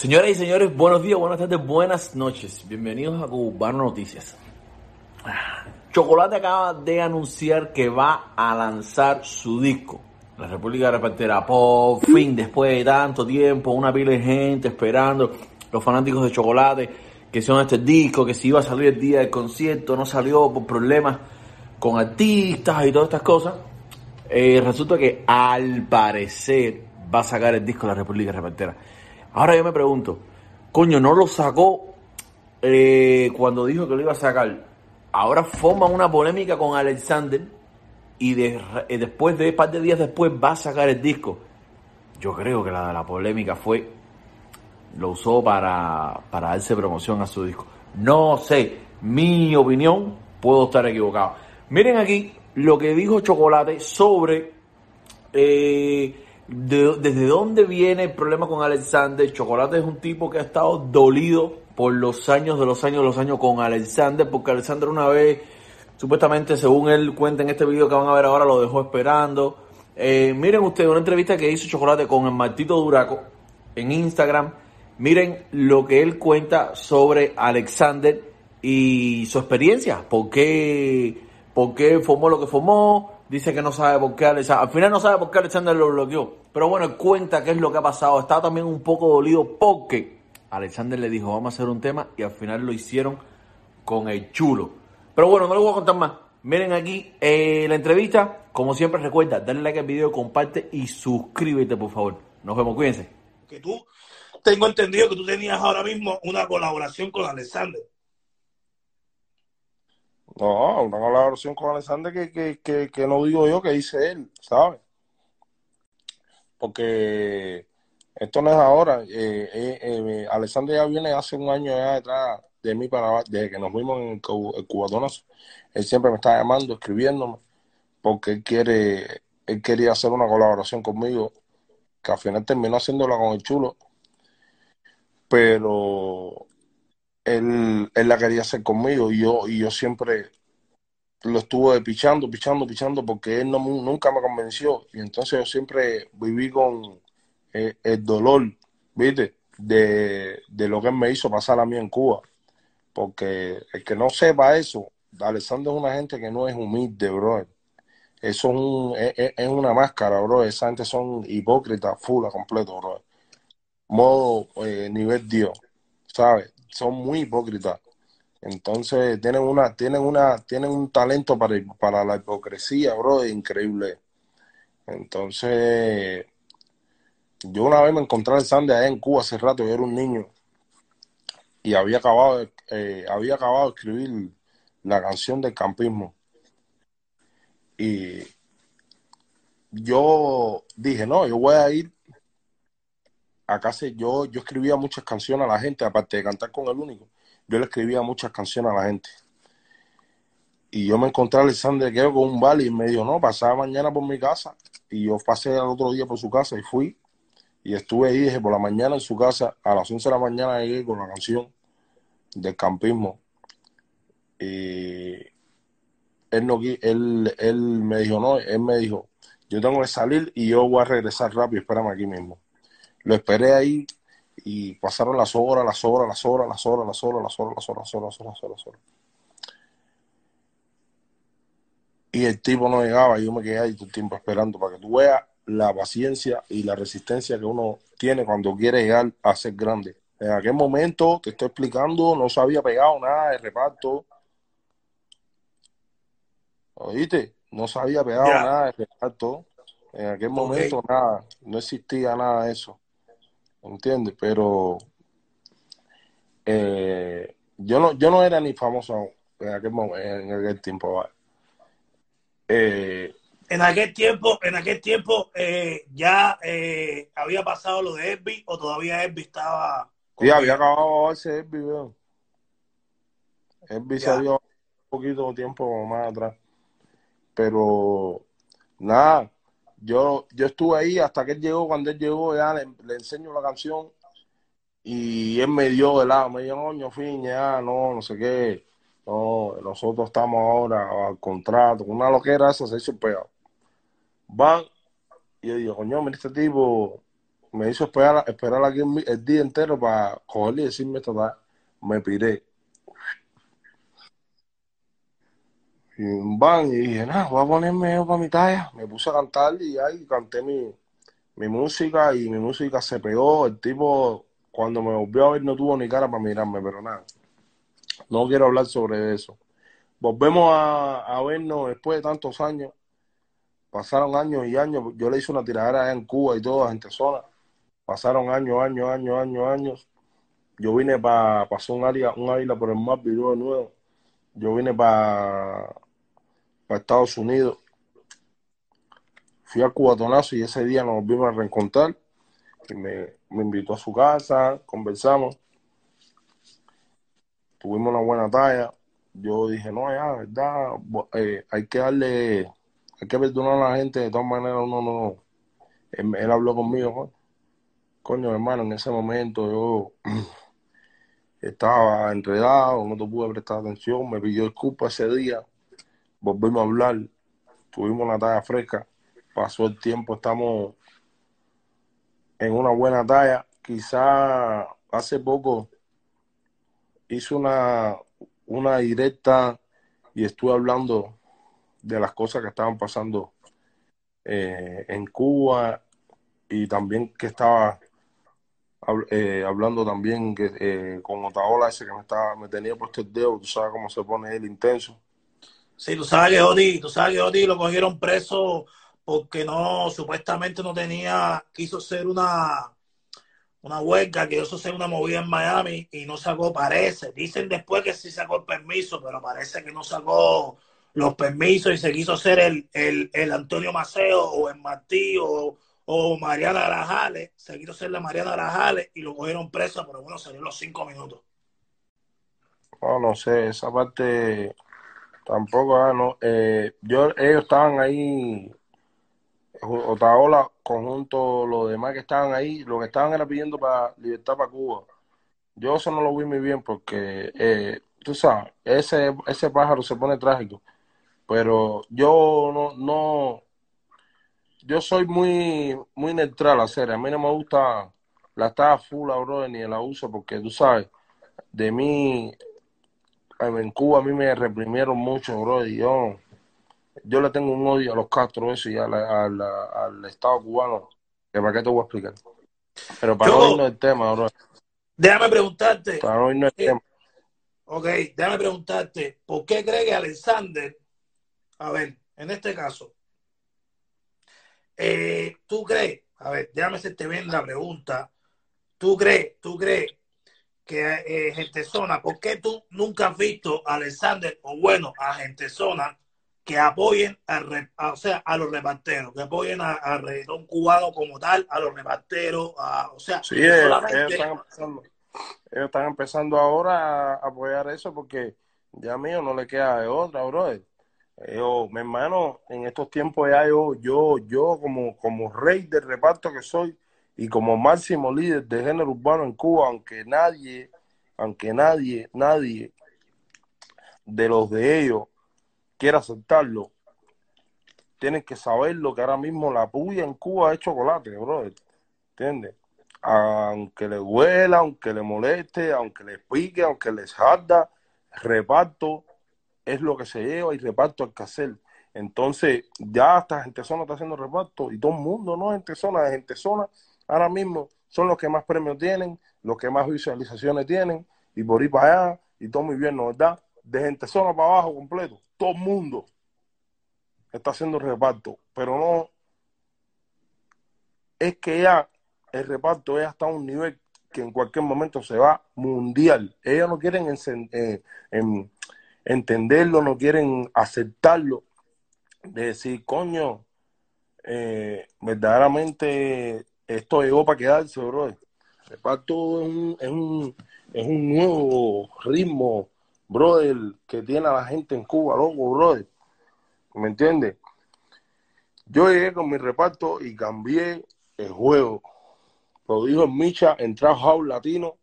Señoras y señores, buenos días, buenas tardes, buenas noches. Bienvenidos a Cubano Noticias. Chocolate acaba de anunciar que va a lanzar su disco. La República Repartera, por fin, después de tanto tiempo, una pila de gente esperando, los fanáticos de Chocolate, que son este disco, que si iba a salir el día del concierto, no salió por problemas con artistas y todas estas cosas. Eh, resulta que al parecer va a sacar el disco de la República Repartera. Ahora yo me pregunto, coño, no lo sacó eh, cuando dijo que lo iba a sacar. Ahora forma una polémica con Alexander y después de un par de días después va a sacar el disco. Yo creo que la, la polémica fue, lo usó para, para darse promoción a su disco. No sé, mi opinión, puedo estar equivocado. Miren aquí lo que dijo Chocolate sobre... Eh, desde dónde viene el problema con Alexander. Chocolate es un tipo que ha estado dolido por los años de los años de los años con Alexander, porque Alexander una vez, supuestamente, según él cuenta en este video que van a ver ahora, lo dejó esperando. Eh, miren ustedes una entrevista que hizo Chocolate con el Martito Duraco en Instagram. Miren lo que él cuenta sobre Alexander y su experiencia. ¿Por qué, por qué formó lo que formó? Dice que no sabe por qué Alexander, al final no sabe por qué Alexander lo bloqueó, pero bueno, cuenta qué es lo que ha pasado, estaba también un poco dolido porque Alexander le dijo vamos a hacer un tema y al final lo hicieron con el chulo. Pero bueno, no les voy a contar más. Miren aquí eh, la entrevista. Como siempre, recuerda, darle like al video, comparte y suscríbete, por favor. Nos vemos, cuídense. Que tú, tengo entendido que tú tenías ahora mismo una colaboración con Alexander. No, una colaboración con Alexander que, que, que, no digo yo, que dice él, ¿sabes? Porque esto no es ahora. Eh, eh, eh, ya viene hace un año ya detrás de mí para desde que nos vimos en el, Cubatonazo. Él siempre me está llamando, escribiéndome, porque él quiere, él quería hacer una colaboración conmigo, que al final terminó haciéndola con el chulo. Pero él, él la quería hacer conmigo y yo, y yo siempre lo estuve pichando, pichando, pichando porque él no, nunca me convenció y entonces yo siempre viví con eh, el dolor, ¿viste? De, de, lo que él me hizo pasar a mí en Cuba. Porque el que no sepa eso, Alessandro es una gente que no es humilde, bro. Eso es, un, es, una máscara, bro. Esa gente son hipócritas, full, completo, bro. Modo eh, nivel Dios, ¿sabes? Son muy hipócritas. Entonces tienen una, tienen una, tienen un talento para, para la hipocresía, bro, increíble. Entonces, yo una vez me encontré en Sande allá en Cuba hace rato, yo era un niño, y había acabado, eh, había acabado de escribir la canción del campismo. Y yo dije, no, yo voy a ir acá se, yo, yo escribía muchas canciones a la gente, aparte de cantar con el único, yo le escribía muchas canciones a la gente. Y yo me encontré a Alexander que con un vale y me dijo, no, pasaba mañana por mi casa. Y yo pasé el otro día por su casa y fui. Y estuve ahí, dije, por la mañana en su casa, a las 11 de la mañana llegué con la canción del campismo. Y él, no, él, él me dijo, no, él me dijo, yo tengo que salir y yo voy a regresar rápido, espérame aquí mismo. Lo esperé ahí y pasaron las horas, las horas, las horas, las horas, las horas, las horas, las horas, las horas, las horas, las horas. Y el tipo no llegaba y yo me quedé ahí todo el tiempo esperando para que tú veas la paciencia y la resistencia que uno tiene cuando quiere llegar a ser grande. En aquel momento, te estoy explicando, no se había pegado nada de reparto. ¿Oíste? No se había pegado nada de reparto. En aquel momento nada, no existía nada de eso. ¿Entiendes? Pero eh, yo no yo no era ni famoso en aquel, en aquel tiempo. Eh, en aquel tiempo, en aquel tiempo eh, ya había pasado lo de Herbie o todavía Herbie estaba. Sí, había acabado ese Herbie, veo. Herbie salió un poquito tiempo más atrás. Pero nada, yo, yo estuve ahí hasta que él llegó, cuando él llegó ya le, enseño la canción y él me dio de lado, me dijo, coño, fin, ya, no, no sé qué, no, nosotros estamos ahora al contrato, una loquera esa se hizo pegado. Van, y yo digo, coño, mira este tipo, me hizo esperar, esperar aquí el, día entero para cogerle y decirme esto. Me piré. Y van y dije, nada, voy a ponerme para mi talla. Me puse a cantar y ahí canté mi, mi música y mi música se pegó. El tipo, cuando me volvió a ver, no tuvo ni cara para mirarme, pero nada. No quiero hablar sobre eso. Volvemos a, a vernos después de tantos años. Pasaron años y años. Yo le hice una tiradera en Cuba y todo, gente sola. Pasaron años, años, años, años, años. Yo vine para pasar un área, un área por el mar, vivió de nuevo. Yo vine para para Estados Unidos. Fui a Cubatonazo y ese día nos volvimos a reencontrar. Y me, invitó a su casa, conversamos. Tuvimos una buena talla. Yo dije, no, ya, verdad, eh, hay que darle, hay que perdonar a la gente. De todas maneras, uno no. Él, habló conmigo, coño, hermano, en ese momento yo estaba enredado, no te pude prestar atención, me pidió disculpas ese día volvimos a hablar, tuvimos una talla fresca, pasó el tiempo, estamos en una buena talla. Quizá hace poco hice una, una directa y estuve hablando de las cosas que estaban pasando eh, en Cuba y también que estaba eh, hablando también que, eh, con Otaola ese que me estaba me tenía puesto el dedo, tú sabes cómo se pone el intenso. Sí, tú sabes que Odi, tú sabes que Odi lo cogieron preso porque no, supuestamente no tenía, quiso hacer una, una huelga, quiso hacer una movida en Miami y no sacó, parece. Dicen después que sí sacó el permiso, pero parece que no sacó los permisos y se quiso hacer el, el, Antonio Maceo o el Martí o, o Mariana Arajales, se quiso hacer la Mariana Arajales y lo cogieron preso, pero bueno, salió los cinco minutos. No, no sé, esa parte Tampoco, ah, no. Eh, yo, ellos estaban ahí, Otaola, conjunto, los demás que estaban ahí, lo que estaban era pidiendo para libertad para Cuba. Yo eso no lo vi muy bien porque, eh, tú sabes, ese, ese pájaro se pone trágico. Pero yo no, no, yo soy muy, muy neutral a hacer. A mí no me gusta la estada full, bro, ni el abuso, porque tú sabes, de mí en Cuba a mí me reprimieron mucho, bro, y yo, yo le tengo un odio a los Castro eso y al Estado cubano, que para qué te voy a explicar. Pero para no irnos el tema, bro. Déjame preguntarte. Para no irnos el eh, tema. Ok, déjame preguntarte, ¿por qué cree que Alexander, a ver, en este caso, eh, tú crees, a ver, déjame hacerte bien la pregunta, tú crees, tú crees que eh, gente zona, ¿por qué tú nunca has visto a Alexander o bueno, a gente zona que apoyen a, o sea, a los reparteros, que apoyen a, a cubano como tal, a los reparteros, o sea, sí, ellos, están empezando, ellos están empezando ahora a apoyar eso porque ya mío no le queda de otra, brother. Yo, mi hermano, en estos tiempos ya yo, yo, yo como, como rey del reparto que soy, y como máximo líder de género urbano en Cuba, aunque nadie, aunque nadie, nadie de los de ellos quiera aceptarlo, tienen que saber lo que ahora mismo la puya en Cuba es chocolate, brother. ¿Entiendes? Aunque le huela, aunque le moleste, aunque le pique, aunque les jarda, reparto es lo que se lleva y reparto hay que hacer. Entonces, ya esta gente zona está haciendo reparto y todo el mundo, no gente zona, gente zona ahora mismo son los que más premios tienen, los que más visualizaciones tienen, y por ir para allá, y todo muy bien, ¿no verdad? De gente zona para abajo completo, todo el mundo está haciendo reparto, pero no es que ya el reparto es hasta un nivel que en cualquier momento se va mundial. Ellos no quieren eh, entenderlo, no quieren aceptarlo, de decir, coño, eh, verdaderamente esto llegó para quedarse, bro. El reparto es un, es un, es un nuevo ritmo, brother, que tiene a la gente en Cuba, loco, brother. ¿Me entiendes? Yo llegué con mi reparto y cambié el juego. Lo dijo Micha en House Latino.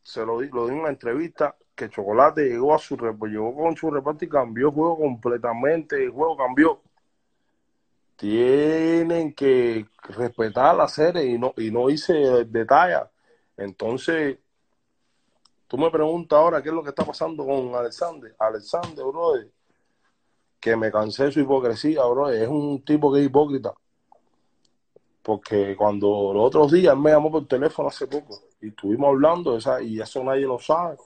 Se lo, lo di en una entrevista que Chocolate llegó a su reparto, llegó con su reparto y cambió el juego completamente. El juego cambió. Tienen que respetar la serie y no, y no hice detalle. Entonces, tú me preguntas ahora qué es lo que está pasando con Alexander. Alexander, bro, que me cansé de su hipocresía, bro. Es un tipo que es hipócrita. Porque cuando los otros días me llamó por teléfono hace poco y estuvimos hablando, y eso nadie lo sabe,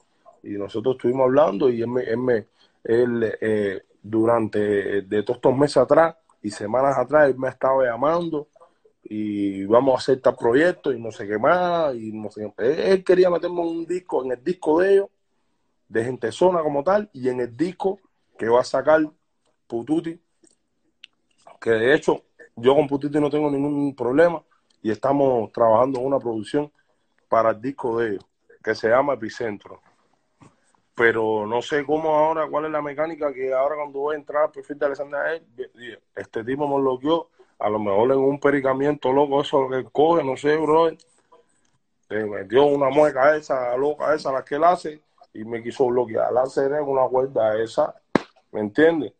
y nosotros estuvimos hablando y él me, él, me, él eh, durante de todos estos meses atrás y semanas atrás él me estaba llamando y vamos a hacer tal proyecto y no sé qué más y no sé Él, quería meterme un disco en el disco de ellos, de Gente Zona como tal, y en el disco que va a sacar Pututi, que de hecho yo con Pututi no tengo ningún problema y estamos trabajando en una producción para el disco de ellos, que se llama Epicentro pero no sé cómo ahora, cuál es la mecánica que ahora cuando voy a entrar al perfil de Alexander este tipo me bloqueó, a lo mejor en un pericamiento loco, eso que coge, no sé, bro. Me metió una mueca esa, loca esa, la que él hace, y me quiso bloquear. La en una cuerda esa, ¿me entiendes?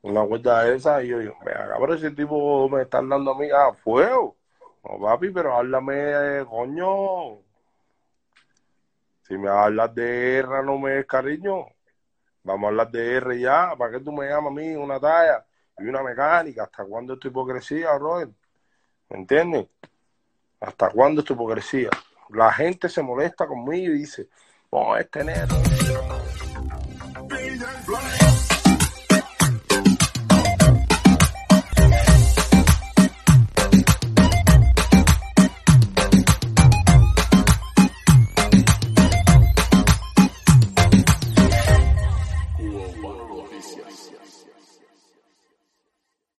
Una cuerda esa, y yo digo, venga, pero ese tipo me está dando a mí a fuego. No, papi, pero háblame, coño, si me hablas de R, no me des cariño. Vamos a hablar de R ya. ¿Para qué tú me llamas a mí una talla y una mecánica? ¿Hasta cuándo es tu hipocresía, Robert? ¿Me entiendes? ¿Hasta cuándo es tu hipocresía? La gente se molesta conmigo y dice, no, este negro.